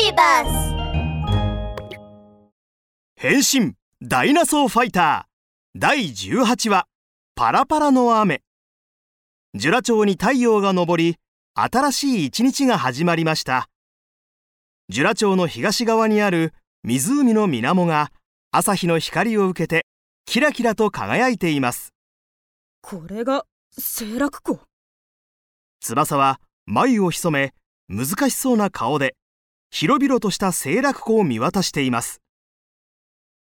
ビバス変身ダイナソーファイター。第18話パラパラの雨。ジュラ町に太陽が昇り新しい一日が始まりました。ジュラ町の東側にある湖の水面が朝日の光を受けてキラキラと輝いています。これが清楽湖？翼は眉を潜め難しそうな顔で広々とした清楽湖を見渡しています。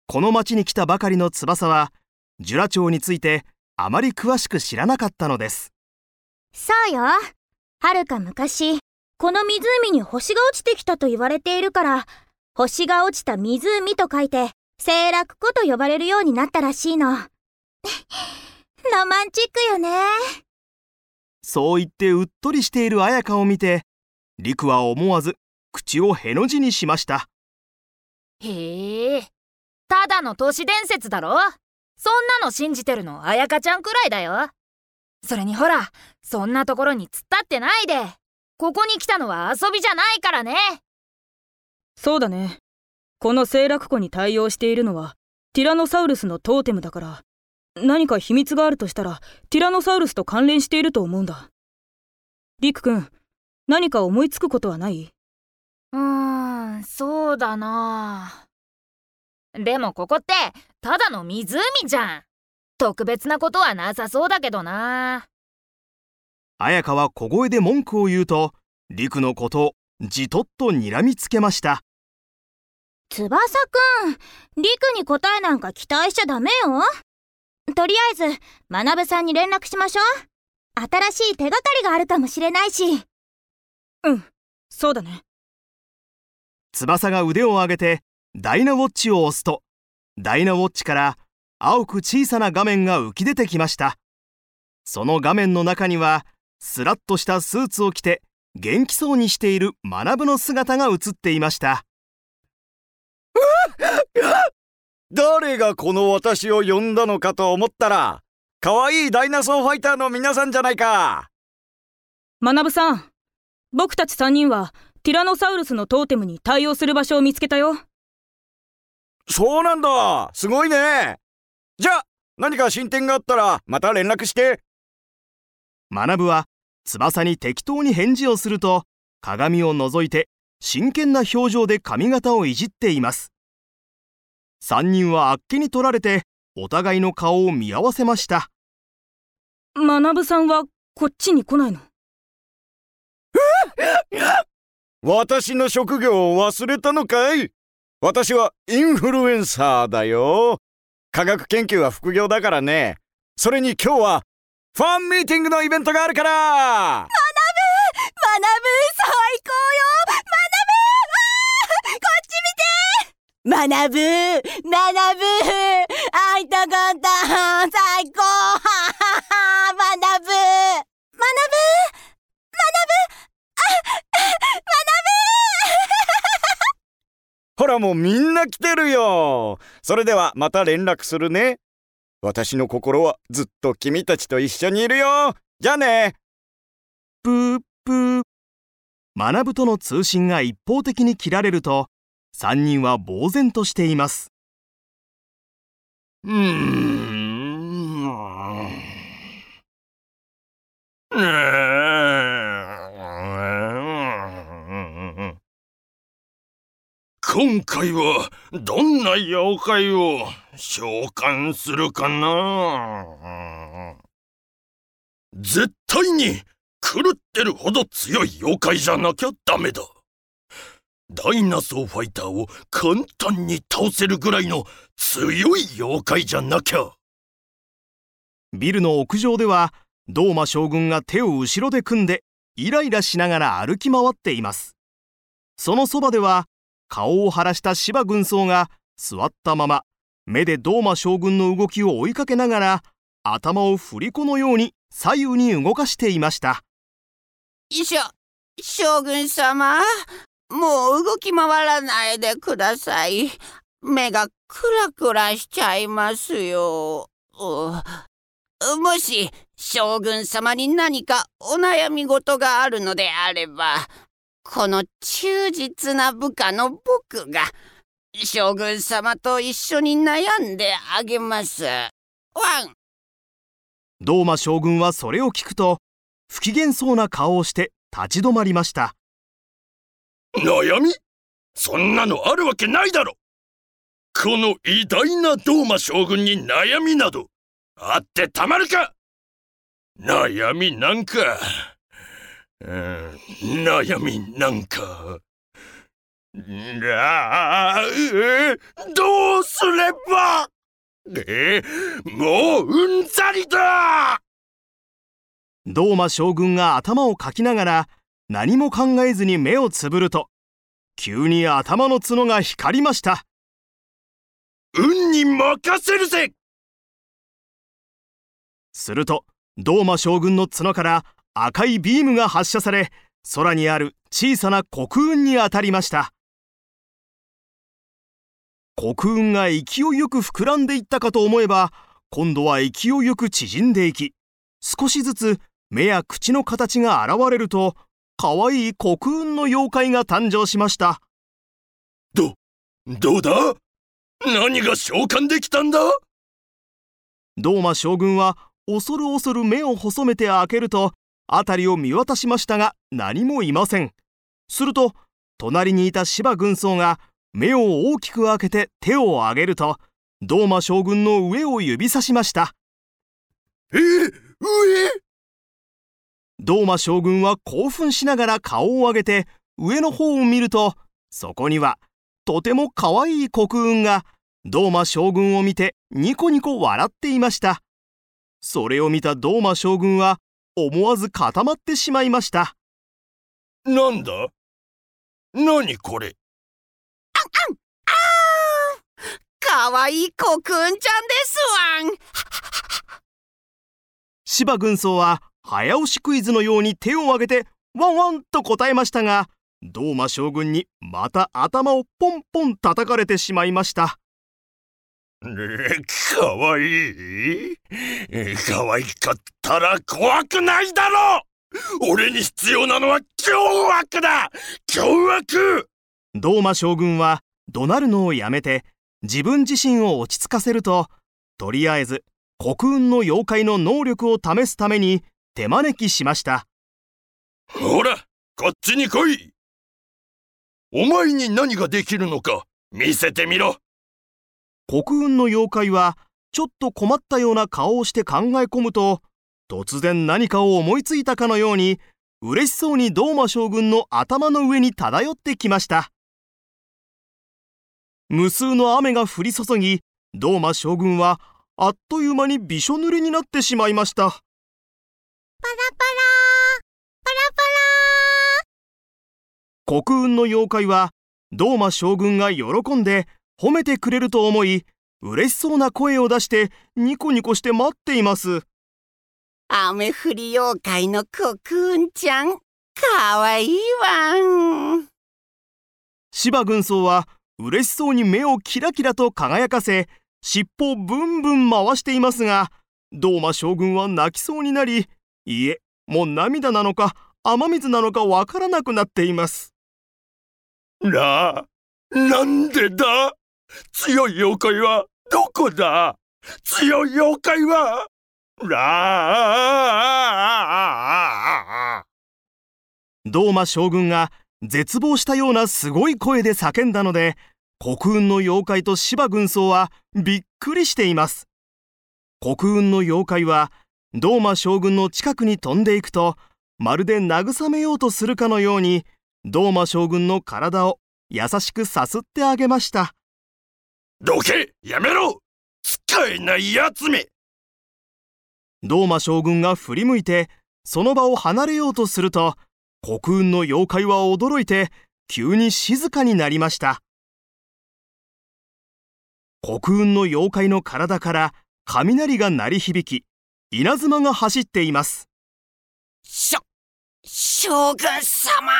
この町に来たばかりの翼はジュラ町についてあまり詳しく知らなかったのです。そうよ。はるか昔この湖に星が落ちてきたと言われているから星が落ちた湖と書いて清楽湖と呼ばれるようになったらしいの。ロマンチックよね。そう言ってうっとりしている綾香を見て陸は思わず口をへの字にしました。へえ。ただの都市伝説だろ？そんなの信じてるの彩香ちゃんくらいだよ。それにほらそんなところに突っ立ってないで。ここに来たのは遊びじゃないからね。そうだね。この清楽湖に対応しているのはティラノサウルスのトーテムだから。何か秘密があるとしたらティラノサウルスと関連していると思うんだ。リク君何か思いつくことはない？うーんそうだな。でもここってただの湖じゃん。特別なことはなさそうだけどな。綾香は小声で文句を言うと陸のことをじとっと睨みつけました。翼くんリクに答えなんか期待しちゃダメよ。とりあえず学さんに連絡しましょう。新しい手がかりがあるかもしれないし。うんそうだね翼が腕を上げてダイナウォッチを押すとダイナウォッチから青く小さな画面が浮き出てきました。その画面の中にはスラッとしたスーツを着て元気そうにしている学の姿が映っていました。誰がこの私を呼んだのかと思ったら可愛いダイナソーファイターの皆さんじゃないか。学さん僕たち3人はティラノサウルスのトーテムに対応する場所を見つけたよ。そうなんだ。すごいね。じゃあ何か進展があったらまた連絡して。学は翼に適当に返事をすると鏡を覗いて真剣な表情で髪型をいじっています。3人はあっけに取られてお互いの顔を見合わせました。学さんはこっちに来ないの？私の職業を忘れたのかい？私はインフルエンサーだよ。科学研究は副業だからね。それに今日はファンミーティングのイベントがあるから！学ぶ学ぶ最高よ！学ぶこっち見て！学ぶ学ぶ会いたかった最高学ぶ学ぶ学ぶほらもうみんな来てるよ。それではまた連絡するね。私の心はずっと君たちと一緒にいるよ。じゃあね。プープー。学との通信が一方的に切られると3人は呆然としています。うーん今回はどんな妖怪を召喚するかな？絶対に狂ってるほど強い妖怪じゃなきゃダメだ。ダイナソーファイターを簡単に倒せるぐらいの強い妖怪じゃなきゃ。ビルの屋上ではドーマ将軍が手を後ろで組んでイライラしながら歩き回っています。そのそばでは顔を腫らした芝軍曹が座ったまま目でドーマ将軍の動きを追いかけながら頭を振り子のように左右に動かしていました。しょ将軍様もう動き回らないでください。目がクラクラしちゃいますよ。もし将軍様に何かお悩み事があるのであればこの忠実な部下の僕が将軍様と一緒に悩んであげます。ワン。ドーマ将軍はそれを聞くと不機嫌そうな顔をして立ち止まりました。悩み？そんなのあるわけないだろ。この偉大なドーマ将軍に悩みなどあってたまるか。悩みなんか、うん、悩みなんか。あどうすれば？えもううんざりだ！ドーマ将軍が頭をかきながら何も考えずに目をつぶると急に頭の角が光りました。運に任せるぜ！するとドーマ将軍の角から赤いビームが発射され空にある小さな黒雲に当たりました。黒雲が勢いよく膨らんでいったかと思えば今度は勢いよく縮んでいき少しずつ目や口の形が現れるとかわいい黒雲の妖怪が誕生しました。どどうだ？何が召喚できたんだ？ドーマ将軍は恐る恐る目を細めて開けると辺りを見渡しましたが何もいません。すると隣にいた芝軍曹が目を大きく開けて手を挙げるとドーマ将軍の上を指さしました。え上？ドーマ将軍は興奮しながら顔を上げて上の方を見るとそこにはとてもかわいい黒雲がドーマ将軍を見てニコニコ笑っていました。それを見たドーマ将軍は思わず固まってしまいました。なんだ？何これ？かわいいコクンちゃんですわん。芝軍曹は早押しクイズのように手を挙げてワンワンと答えましたがドーマ将軍にまた頭をポンポン叩かれてしまいましたかわいい。かわいかったら怖くないだろ俺に必要なのは凶悪だ。凶悪。ドーマ将軍は怒鳴るのをやめて自分自身を落ち着かせるととりあえず黒雲の妖怪の能力を試すために手招きしました。ほらこっちに来い。お前に何ができるのか見せてみろ黒雲の妖怪はちょっと困ったような顔をして考え込むと突然何かを思いついたかのように嬉しそうにドーマ将軍の頭の上に漂ってきました。無数の雨が降り注ぎドーマ将軍はあっという間にびしょ濡れになってしまいました。パラパラパラパ黒雲の妖怪はドーマ将軍が喜んで褒めてくれると思い嬉しそうな声を出してニコニコして待っています。雨降り妖怪のコクンちゃんかわいいわん。芝軍曹は嬉しそうに目をキラキラと輝かせ尻尾をブンブン回していますがドーマ将軍は泣きそうになりいえもう涙なのか雨水なのかわからなくなっています。なあなんでだ？強い妖怪はどこだ？強い妖怪は？らドーマ将軍が絶望したようなすごい声で叫んだので黒雲の妖怪と芝軍曹はびっくりしています。黒雲の妖怪はドーマ将軍の近くに飛んでいくとまるで慰めようとするかのようにドーマ将軍の体を優しくさすってあげました。どけやめろ。使えないやつめ。ドーマ将軍が振り向いてその場を離れようとすると黒雲の妖怪は驚いて急に静かになりました。黒雲の妖怪の体から雷が鳴り響き稲妻が走っています。しょ将軍様。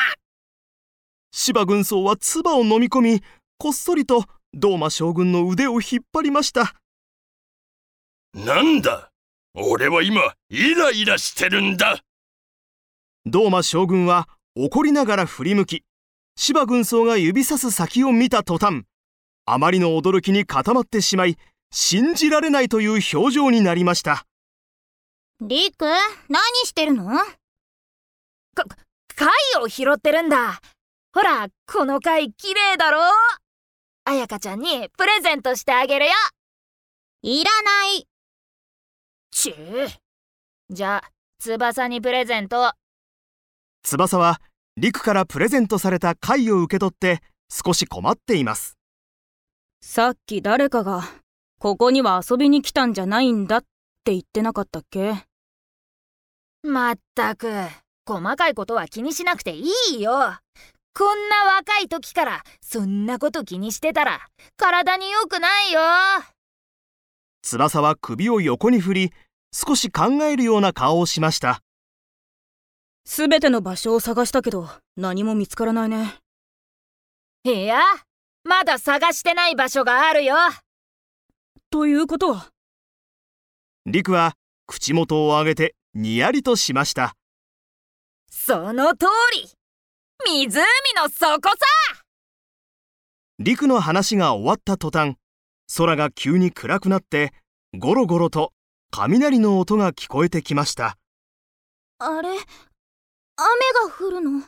芝軍曹は唾を飲み込みこっそりとドーマ将軍の腕を引っ張りました。なんだ？俺は今イライラしてるんだ。ドーマ将軍は怒りながら振り向き芝軍曹が指さす先を見た途端あまりの驚きに固まってしまい信じられないという表情になりました。リク、何してるの？貝を拾ってるんだ。ほらこの貝綺麗だろ？彩香ちゃんにプレゼントしてあげるよ。いらない。ちゅう。じゃあ翼にプレゼント翼は陸からプレゼントされた貝を受け取って少し困っています。さっき誰かがここには遊びに来たんじゃないんだって言ってなかったっけ？まったく細かいことは気にしなくていいよこんな若い時からそんなこと気にしてたら体に良くないよ。翼は首を横に振り少し考えるような顔をしました。すべての場所を探したけど何も見つからないね。いやまだ探してない場所があるよ。ということは？陸は口元を上げてにやりとしました。その通り湖の底さ。陸の話が終わった途端空が急に暗くなってゴロゴロと雷の音が聞こえてきました。あれ雨が降るの？